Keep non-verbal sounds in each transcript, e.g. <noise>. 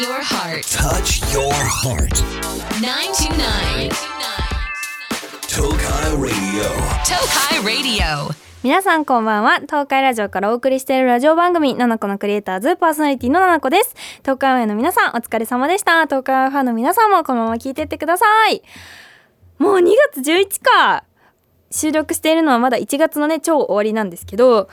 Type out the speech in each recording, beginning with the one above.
your heart. Touch your heart. 929. Tokai Radio. Tokai Radio. 皆さんこんばんは東海ラジオからお送りしているラジオ番組「ナナコのクリエイターズ」パーソナリティのナナコです東海オンエアの皆さんお疲れ様でした東海オンエアファンの皆さんもこのまま聞いてってくださいもう2月11か収録しているのはまだ1月のね超終わりなんですけど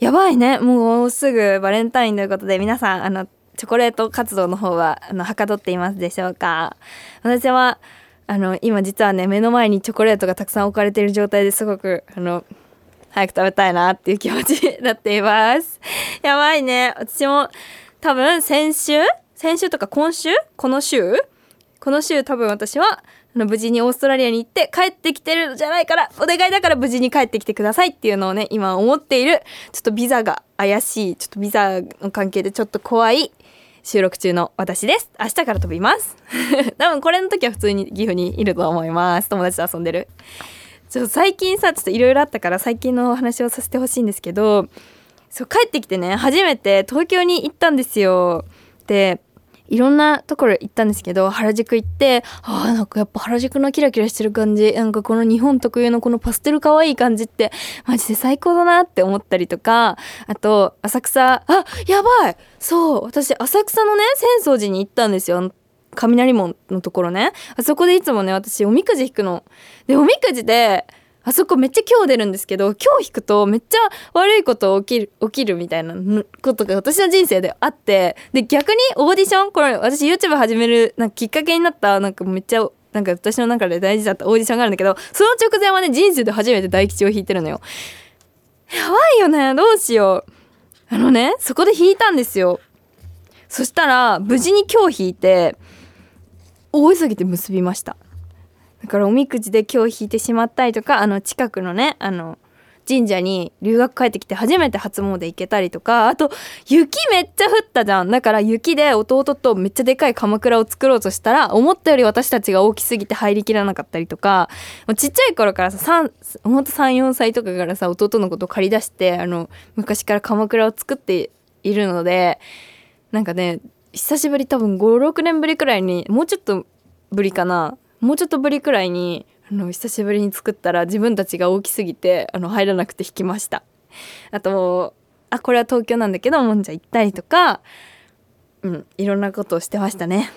やばいねもうすぐバレンタインということで皆さんあのチョコレート活動の方はあのはかどっていますでしょうか私はあの今実はね目の前にチョコレートがたくさん置かれている状態ですごくあの早く食べたいなっていう気持ちになっています。<laughs> やばいね。私も多分先週？先週とか今週？この週？この週多分私はあの無事にオーストラリアに行って帰ってきてるじゃないからお願いだから無事に帰ってきてくださいっていうのをね今思っているちょっとビザが怪しいちょっとビザの関係でちょっと怖い収録中の私です。明日から飛びます。<laughs> 多分これの時は普通に岐阜にいると思います。友達と遊んでる。ちょ最近さちょっといろいろあったから最近のお話をさせてほしいんですけどそう帰ってきてね初めて東京に行ったんですよ。でいろんなところ行ったんですけど原宿行ってあなんかやっぱ原宿のキラキラしてる感じ。なんかこの日本特有のこのパステル可愛い感じってマジで最高だなって思ったりとかあと浅草。あやばい！そう私浅草のね浅草寺に行ったんですよ。雷門のところね。あそこでいつもね私おみくじ引くの。でおみくじであそこめっちゃ今日出るんですけど今日引くとめっちゃ悪いこと起きる起きるみたいなことが私の人生であってで逆にオーディションこれ私 YouTube 始めるなんかきっかけになったなんかめっちゃなんか私の中で大事だったオーディションがあるんだけどその直前はね人生で初めて大吉を引いてるのよ。やばいよねどうしよう。あのねそこで引いたんですよ。そしたら無事に今日引いて大急ぎで結びました。だからおみくじで今日引いてしまったりとかあの近くのねあの神社に留学帰ってきて初めて初詣行けたりとかあと雪めっちゃ降ったじゃん。だから雪で弟とめっちゃでかい鎌倉を作ろうとしたら思ったより私たちが大きすぎて入りきらなかったりとかちっちゃい頃からさ3ほんと34歳とかからさ弟のことを借り出してあの昔から鎌倉を作っているのでなんかね久しぶり多分56年ぶりくらいにもうちょっとぶりかな。もうちょっとぶりくらいにあの久しぶりに作ったら自分たちが大きすぎてあの入らなくて引きました。あとあこれは東京なんだけどもんじゃ行ったりとかうんいろんなことをしてましたね。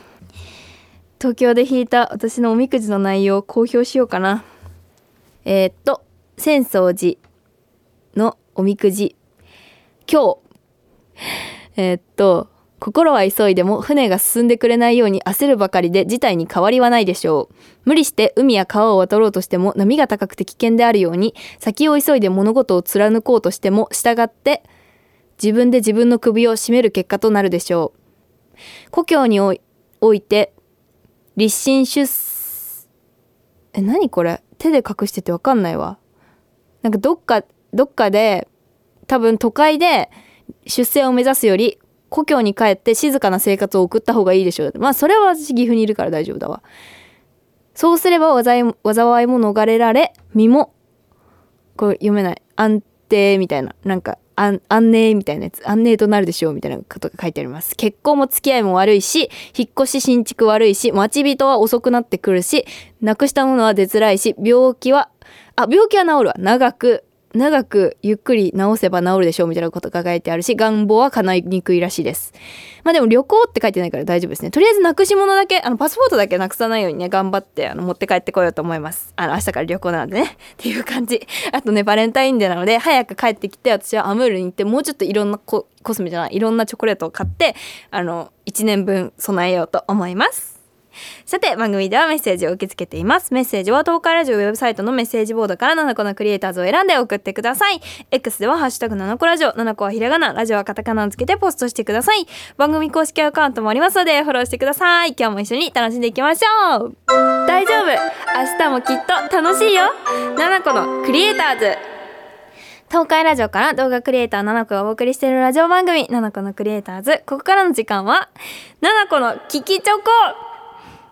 東京で引いた私のおみくじの内容を公表しようかな。えー、っと浅草寺のおみくじ。今日えー、っと心は急いでも船が進んでくれないように焦るばかりで事態に変わりはないでしょう。無理して海や川を渡ろうとしても波が高くて危険であるように先を急いで物事を貫こうとしても従って自分で自分の首を絞める結果となるでしょう。故郷において立身出え何これ？手で隠しててわかんないわ。なんかどっかどっかで多分都会で出世を目指すより故郷に帰って静かな生活を送った方がいいでしょう。まあそれは私岐阜にいるから大丈夫だわ。そうすれば災いも逃れられ、身も、これ読めない。安定みたいな。なんか安、安寧みたいなやつ。安寧となるでしょうみたいなことが書いてあります。結婚も付き合いも悪いし、引っ越し新築悪いし、待ち人は遅くなってくるし、なくしたものは出づらいし、病気は、あ、病気は治るわ。長く長くゆっくり治せば治るでしょうみたいなことが書いてあるし願望は叶いにくいらしいです。まあでも旅行って書いてないから大丈夫ですね。とりあえずなくし物だけあのパスポートだけなくさないようにね頑張ってあの持って帰ってこようと思います。あの明日から旅行なのでね。<laughs> っていう感じ。あとねバレンタインデーなので早く帰ってきて私はアムールに行ってもうちょっといろんなココスメじゃないいろんなチョコレートを買ってあの1年分備えようと思います。さて番組ではメッセージを受け付けています。メッセージは東海ラジオウェブサイトのメッセージボードから7個のクリエイターズを選んで送ってください。X ではハッシュタグ7個ラジオ7個はひらがなラジオはカタカナをつけてポストしてください。番組公式アカウントもありますのでフォローしてください。今日も一緒に楽しんでいきましょう。大丈夫。明日もきっと楽しいよ。7個のクリエイターズ。東海ラジオから動画クリエイター7個がお送りしているラジオ番組7個のクリエイターズ。ここからの時間は7個の聞きチョコ。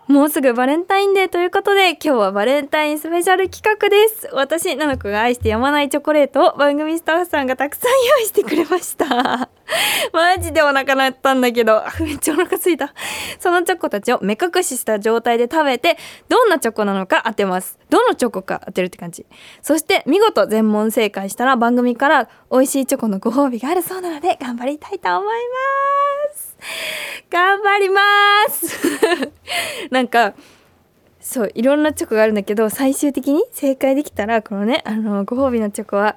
もうすぐバレンタインデーということで今日はバレンタインスペシャル企画です。私なの子が愛してやまないチョコレートを番組スタッフさんがたくさん用意してくれました。<laughs> マジでお腹鳴ったんだけど。<laughs> めっちゃお腹すいた。そのチョコたちを目隠しした状態で食べてどんなチョコなのか当てます。どのチョコか当てるって感じ。そして見事全問正解したら番組から美味しいチョコのご褒美があるそうなので頑張りたいと思います。頑張ります。<laughs> なんかそういろんなチョコがあるんだけど最終的に正解できたらこのねあのご褒美のチョコは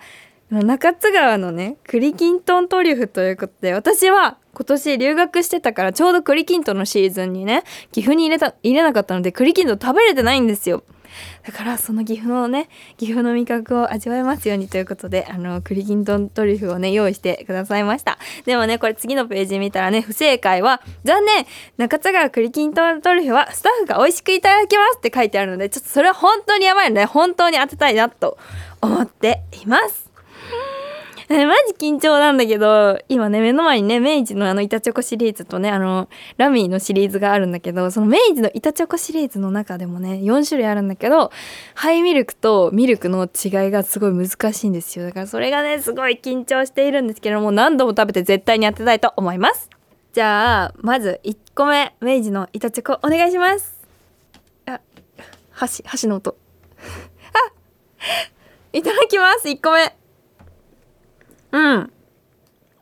中津川のね栗きんとんトリュフということで私は今年留学してたからちょうど栗きんとんのシーズンにね岐阜に入れた入れなかったので栗きんとん食べれてないんですよ。だからその岐阜のね岐阜の味覚を味わえますようにということであの栗きんとんトリュフをね用意してくださいました。でもねこれ次のページ見たらね不正解は残念!中津川栗きんとんトリュフはスタッフが美味しくいただきますって書いてあるのでちょっとそれは本当にやばいので本当に当てたいなと思っています。え <laughs> マジ緊張なんだけど今ね目の前にね明治のあの板チョコシリーズとねあのラミーのシリーズがあるんだけどその明治の板チョコシリーズの中でもね4種類あるんだけどハイミルクとミルクの違いがすごい難しいんですよ。だからそれがねすごい緊張しているんですけども何度も食べて絶対に当てたいと思います。じゃあまず1個目明治の板チョコお願いします。あ箸箸の音。<laughs> あいただきます。1個目。うん。うん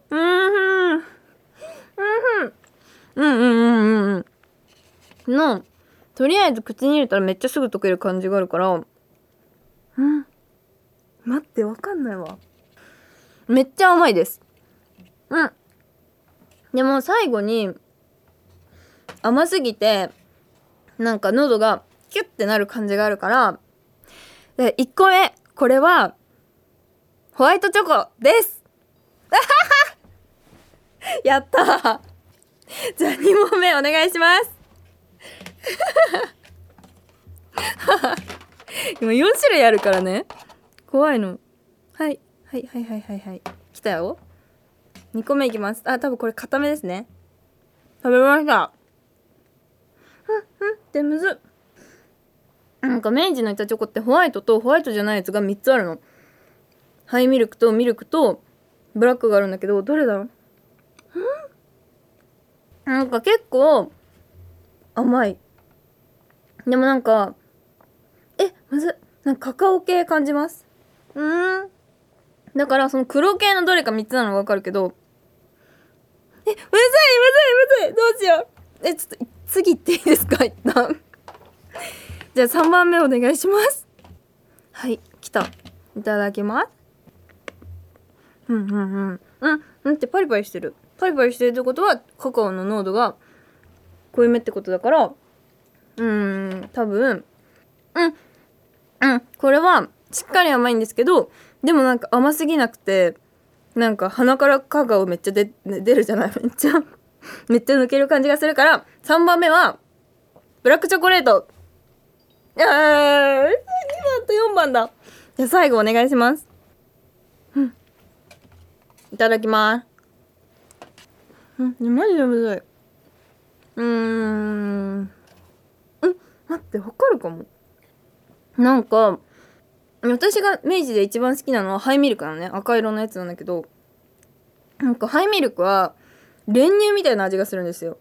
ふん。うんふん。うんうんうんうんうん。の、とりあえず口に入れたらめっちゃすぐ溶ける感じがあるから、うん。待って、わかんないわ。めっちゃ甘いです。うん。でも最後に、甘すぎて、なんか喉がキュッてなる感じがあるから、で、1個目、これは、ホワイトチョコです <laughs> やった。じゃあ2問目お願いします。<laughs> 今4種類あるからね。怖いの。はい。はいはいはいはいはい。来たよ。2個目いきます。あ多分これ固めですね。食べました。うんうん。ってむずなんか明治の板チョコってホワイトとホワイトじゃないやつが3つあるの。ハイミルクとミルクとブラックがあるんだけどどれだろう？なんか結構甘い。でもなんかえまずなんかカカオ系感じます？うん？だからその黒系のどれか3つなのがわかるけどえむずいむずいむずい！どうしよう！えちょっと次行っていいですか？一旦。じゃあ3番目お願いします。はい来た。いただきます。うんうんうん。うんうんってパリパリしてる。パリパリしてるってことはカカオの濃度が濃いめってことだからうーん多分うんうん。これはしっかり甘いんですけどでもなんか甘すぎなくてなんか鼻からカカオめっちゃ出出るじゃない？めっちゃめっちゃ抜ける感じがするから3番目はブラックチョコレート。いやー2番と4番だ。じゃあ最後お願いします。いただきます。うん、マジでむずい。うーん。うん、待って、わかるかも。なんか、私が明治で一番好きなのはハイミルクなのね。赤色のやつなんだけど、なんかハイミルクは練乳みたいな味がするんですよ。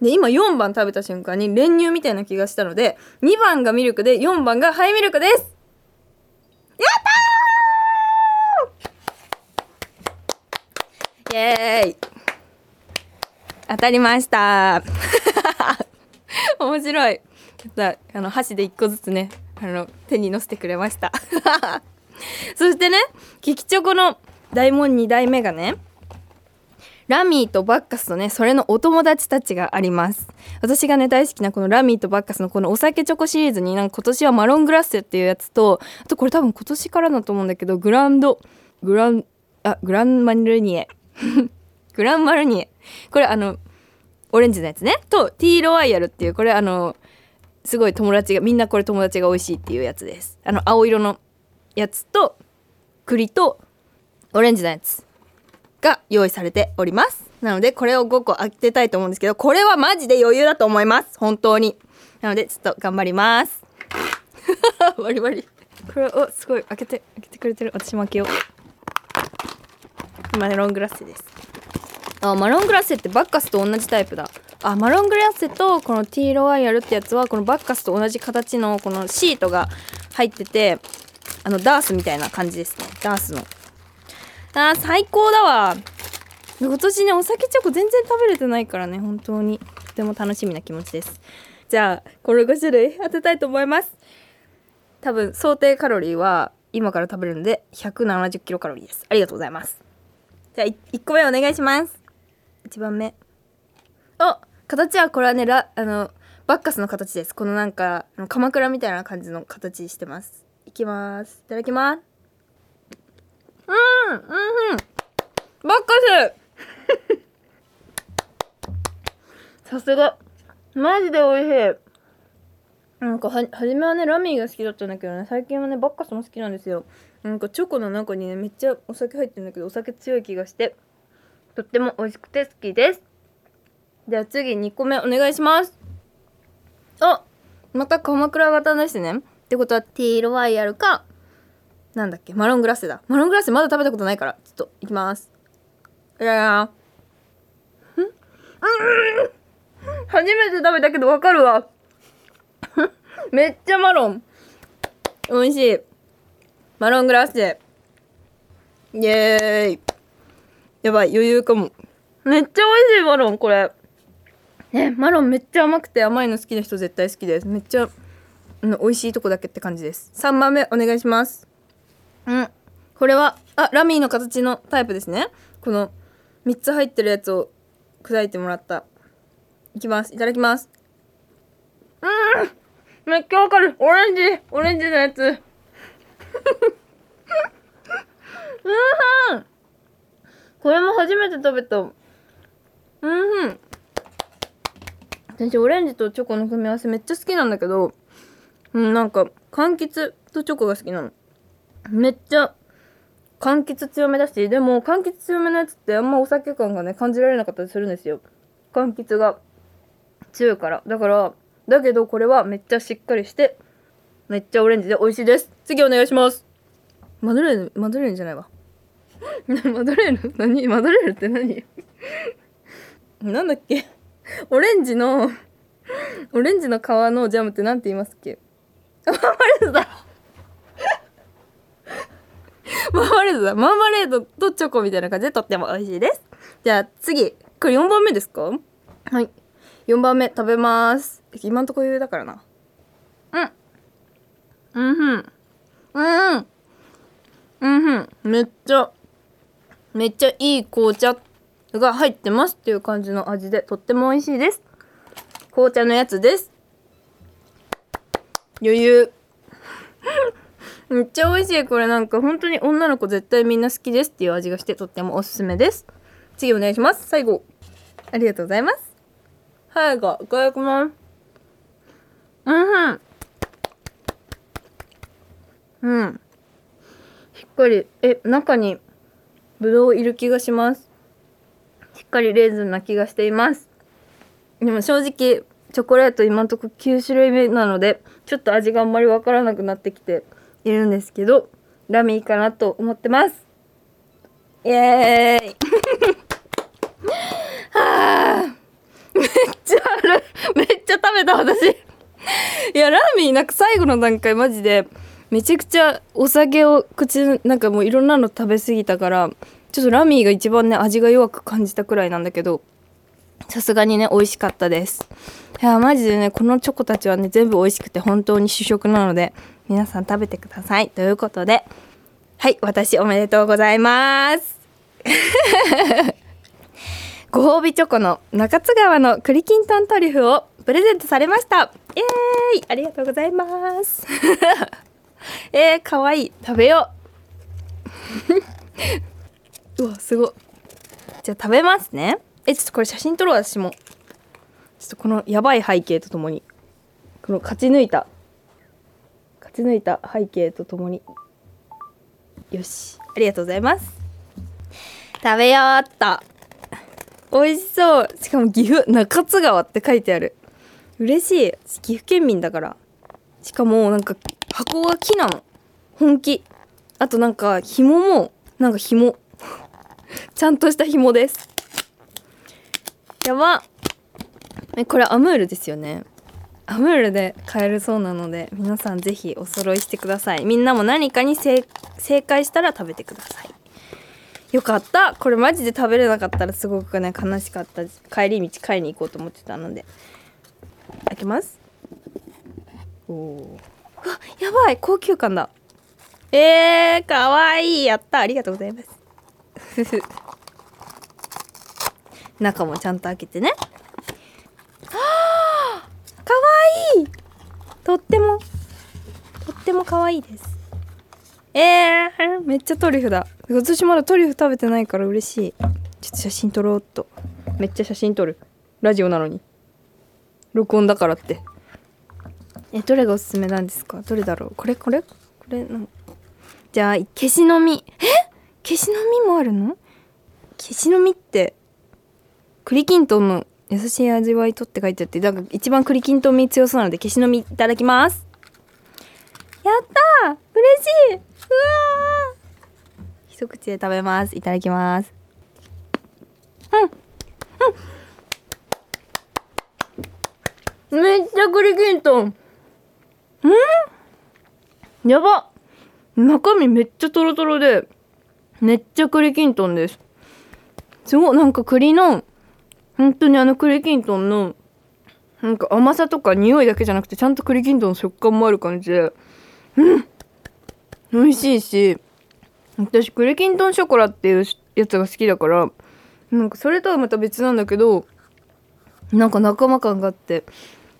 で、今4番食べた瞬間に練乳みたいな気がしたので、2番がミルクで4番がハイミルクですやったーイエーイ。当たりました。<laughs> 面白い。ちょっとあの箸で1個ずつねあの手にのせてくれました。<laughs> そしてねキキチョコの大門2代目がねラミーとバッカスとねそれのお友達たちがあります。私がね大好きなこのラミーとバッカスのこのお酒チョコシリーズになんか今年はマロングラッセっていうやつとあとこれ多分今年からだと思うんだけどグランドグランあグランマニルニエ。<laughs> グランマルニエ。これあのオレンジのやつね。とティーロワイヤルっていうこれあのすごい友達がみんなこれ友達が美味しいっていうやつです。あの青色のやつと栗とオレンジのやつが用意されております。なのでこれを5個当てたいと思うんですけどこれはマジで余裕だと思います。本当に。なのでちょっと頑張ります。<laughs> バリバリ。これおすごい開けて開けてくれてる。私も開けよう。マロングラッセです。あマロングラッセってバッカスと同じタイプだ。あマロングラッセとこのティーロワイヤルってやつはこのバッカスと同じ形のこのシートが入っててあのダースみたいな感じですね。ダースの。あー最高だわ。今年ねお酒チョコ全然食べれてないからね本当に。とても楽しみな気持ちです。じゃあこれ5種類当てたいと思います。多分想定カロリーは今から食べるので170キロカロリーです。ありがとうございます。じゃあ1個目お願いします。1番目。あ形はこれはねラあのバッカスの形です。このなんか鎌倉みたいな感じの形してます。いきます。いただきます。うんうんうん。バッカス。<laughs> さすが。マジで美味しい。なんかは初めはねラミーが好きだったんだけどね最近はねバッカスも好きなんですよなんかチョコの中にねめっちゃお酒入ってるんだけどお酒強い気がしてとっても美味しくて好きです。では次2個目お願いします。あまた鎌倉型ですね。ってことはティーロワイヤルかなんだっけマロングラッセだ。マロングラッセまだ食べたことないからちょっといきます。いやいや。うん。初めて食べたけどわかるわ。めっちゃマロン。美味しい。マロングラッセイエーイ。やばい余裕かも。めっちゃ美味しいマロンこれ。ねマロンめっちゃ甘くて甘いの好きな人絶対好きです。めっちゃ、うん、美味しいとこだけって感じです。3番目お願いします。うん。これはあラミーの形のタイプですね。この3つ入ってるやつを砕いてもらった。いきます。いただきます。うん。めっちゃわかる。オレンジ。オレンジのやつうんこれも初めて食べた。うん。私オレンジとチョコの組み合わせめっちゃ好きなんだけどうんなんか柑橘とチョコが好きなの。めっちゃ柑橘強めだしでも柑橘強めのやつってあんまお酒感がね感じられなかったりするんですよ。柑橘が強いから。だからだけどこれはめっちゃしっかりしてめっちゃオレンジで美味しいです。次お願いします。マドレーヌマドレーヌじゃないわ。<laughs> マドレーヌ？何？マドレーヌって何？<laughs> なんだっけ？オレンジのオレンジの皮のジャムってなんて言いますっけ？マーマレードだ。<laughs> マーマレードだ。マーマレードとチョコみたいな感じでとっても美味しいです。じゃあ次これ4番目ですか？はい。4番目食べます。今んとこ余裕だからな。うん。うんふん。うんうん。ふんめっちゃ。めっちゃいい紅茶が入ってますっていう感じの味でとっても美味しいです。紅茶のやつです。余裕。<laughs> めっちゃ美味しい。これなんか本当に女の子絶対みんな好きですっていう味がしてとってもおすすめです。次お願いします。最後。ありがとうございます。最後いただきますうん。うん。しっかりえ中にぶどういる気がします。しっかりレーズンな気がしています。でも正直チョコレート今んとこ9種類目なのでちょっと味があんまりわからなくなってきているんですけどラミーかなと思ってます。イエーイ。<laughs> はあめっちゃある。めっちゃ食べた私。いやラーミーなんか最後の段階マジでめちゃくちゃお酒を口なんかもういろんなの食べ過ぎたからちょっとラミーが一番ね味が弱く感じたくらいなんだけどさすがにね美味しかったです。いやマジでねこのチョコたちはね全部美味しくて本当に主食なので皆さん食べてください。ということではい私おめでとうございます。<laughs> ご褒美チョコの中津川の栗きんとんトリュフをプレゼントされました。イエーイ。ありがとうございます。<laughs> <laughs> えー、かわいい。食べよう。<laughs> うわすごい。じゃあ食べますね。えちょっとこれ写真撮ろう私も。ちょっとこのやばい背景とともに。この勝ち抜いた。勝ち抜いた背景とともに。よし。ありがとうございます。食べようっと。美味しそう。しかも岐阜中津川って書いてある。嬉しい。岐阜県民だから。しかもなんか箱が木なの。本気。あとなんか紐もなんか紐。<laughs> ちゃんとした紐です。やば。えこれアムールですよね。アムールで買えるそうなので皆さんぜひお揃いしてください。みんなも何かに正解したら食べてください。よかった。これマジで食べれなかったらすごくね悲しかった。帰り道買いに行こうと思ってたので。開けます。おおやばい高級感だ。えー、かわいい。やった。ありがとうございます。<laughs> 中もちゃんと開けてね。はあかわいい。とってもとってもかわいいです。えー、めっちゃトリュフだ。私まだトリュフ食べてないから嬉しい。ちょっと写真撮ろうっと。めっちゃ写真撮る。ラジオなのに。録音だからって。えどれがおすすめなんですか？どれだろう？これこれ？これなん？じゃあ消しの実え？消しの実もあるの？消しの実って栗きんとんの優しい味わいとって書いてあってなんか一番栗きんとん味強そうなので消しの実いただきます。やったー！嬉しい！うわ一口で食べます。いただきます。うん。うん。めっちゃ栗きんとん。ん？やば。中身めっちゃトロトロでめっちゃ栗きんとんです。すごい。なんか栗の本当にあの栗きんとんのなんか甘さとか匂いだけじゃなくてちゃんと栗きんとんの食感もある感じで。うん。美味しいし私栗きんとんショコラっていうやつが好きだからなんかそれとはまた別なんだけどなんか仲間感があって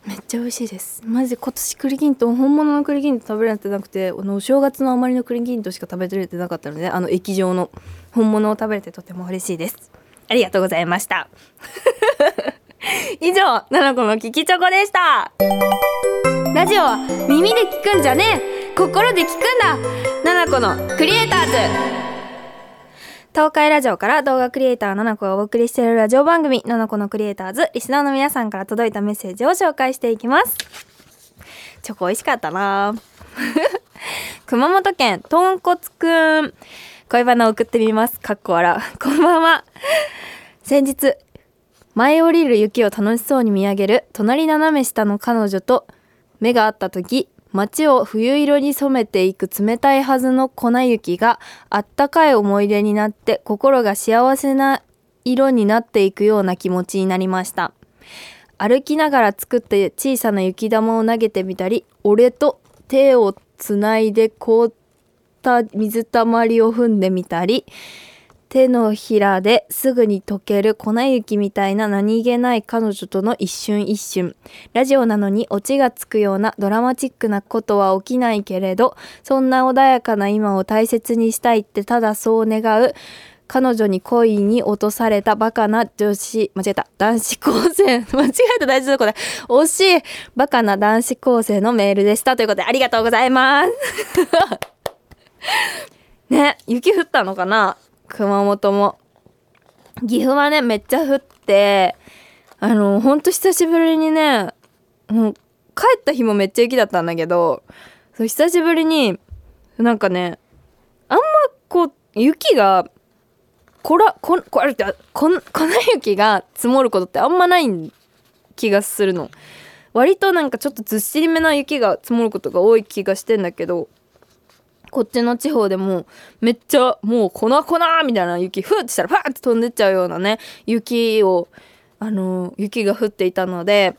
めっちゃ美味しいです。マジで今年栗きんとん本物の栗きんとん食べられてなくてあのお正月のあまりの栗きんとんしか食べれてなかったのであの液状の本物を食べれてとても嬉しいです。ありがとうございました。<laughs> 以上ななこの聞きチョコでした。ラジオは耳で聞くんじゃねえ。心で聞くんだ。ななこのクリエイターズ。東海ラジオから動画クリエイターななこがお送りしているラジオ番組ななこのクリエイターズリスナーの皆さんから届いたメッセージを紹介していきます。チョコ美味しかったな。熊本県とんこつくん。恋バナ送ってみます。かっこ笑こんばんは。先日舞い降りる雪を楽しそうに見上げる隣斜め下の彼女と目が合った時街を冬色に染めていく冷たいはずの粉雪があったかい思い出になって心が幸せな色になっていくような気持ちになりました。歩きながら作って小さな雪玉を投げてみたり俺と手をつないで凍った水たまりを踏んでみたり手のひらですぐに溶ける粉雪みたいな何気ない彼女との一瞬一瞬。ラジオなのにオチがつくようなドラマチックなことは起きないけれど、そんな穏やかな今を大切にしたいってただそう願う。彼女に恋に落とされたバカな女子、間違えた、男子高生、間違えた大事なとこで、惜しい、バカな男子高生のメールでした。ということで、ありがとうございます。ね、雪降ったのかな？熊本も。岐阜はね、めっちゃ降って、あの、ほんと久しぶりにね、もう帰った日もめっちゃ雪だったんだけど、そう久しぶりに、なんかね、あんまこう、雪が、こら、こ、これって、こん、粉雪が積もることってあんまない気がするの。割となんかちょっとずっしりめな雪が積もることが多い気がしてんだけど、こっちの地方でもめっちゃもう粉粉みたいな雪ふーってしたらパーって飛んでっちゃうようなね雪をあの雪が降っていたので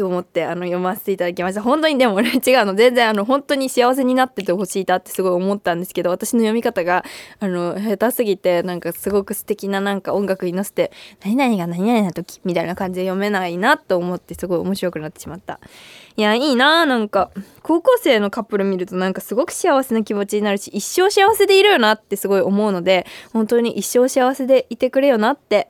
と思ってあの読ませていただきました。本当にでもね違うの。全然あの本当に幸せになっててほしいなってすごい思ったんですけど私の読み方があの下手すぎてなんかすごく素敵ななんか音楽に乗せて「何々が何々な時」みたいな感じで読めないなと思ってすごい面白くなってしまった。いやいいななんか。高校生のカップル見るとなんかすごく幸せな気持ちになるし一生幸せでいるよなってすごい思うので本当に一生幸せでいてくれよなって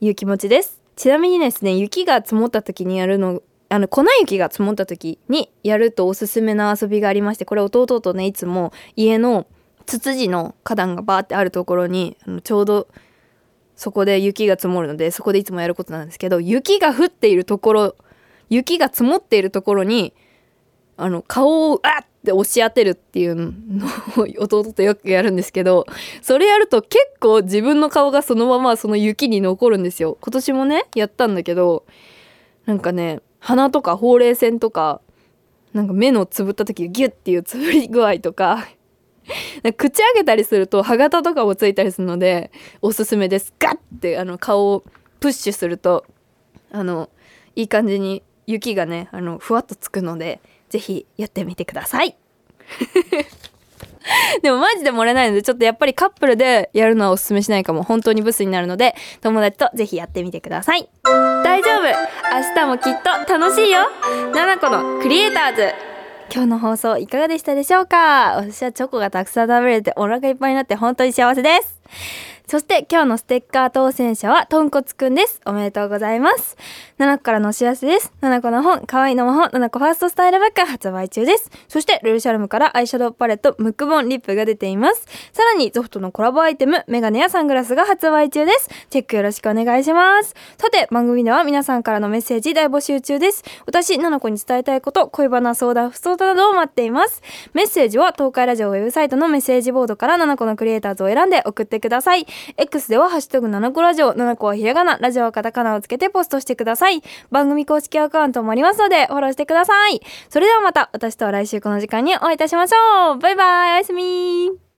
いう気持ちです。ちなみにですね雪が積もった時にやるのあの粉雪が積もった時にやるとおすすめな遊びがありましてこれ弟とねいつも家のツツジの花壇がバーってあるところにあのちょうどそこで雪が積もるのでそこでいつもやることなんですけど雪が降っているところ雪が積もっているところにあの顔をあって押し当てるっていうのを弟とよくやるんですけどそれやると結構自分の顔がそのままその雪に残るんですよ。今年もねやったんだけどなんかね鼻とかほうれい線とかなんか目のつぶった時ギュッっていうつぶり具合とか口開けたりすると歯型とかもついたりするのでおすすめです。ガッてあの顔をプッシュするとあのいい感じに雪がねあのふわっとつくのでぜひやってみてください。<laughs> でもマジで漏れないのでちょっとやっぱりカップルでやるのはおすすめしないかも。本当にブスになるので友達とぜひやってみてください。大丈夫。明日もきっと楽しいよ。7個のクリエイターズ。今日の放送いかがでしたでしょうか？私はチョコがたくさん食べれてお腹いっぱいになって本当に幸せです。そして今日のステッカー当選者はとんこつくんです。おめでとうございます。7個からのお知らせです。7個の本、可愛いの魔法、7個ファーストスタイルバッグ発売中です。そしてルルシャルムからアイシャドウパレット、ムックボン、リップが出ています。さらにゾフトのコラボアイテム、メガネやサングラスが発売中です。チェックよろしくお願いします。さて、番組では皆さんからのメッセージ大募集中です。私、7個に伝えたいこと、恋バナ相談、不相談などを待っています。メッセージは東海ラジオウェブサイトのメッセージボードから7個のクリエイターズを選んで送ってください。X ではハッシュタグ7個ラジオ、7個はひらがな、ラジオはカタカナをつけてポストしてください。番組公式アカウントもありますので、フォローしてください。それではまた、私とは来週この時間にお会いいたしましょう。バイバイ、おやすみ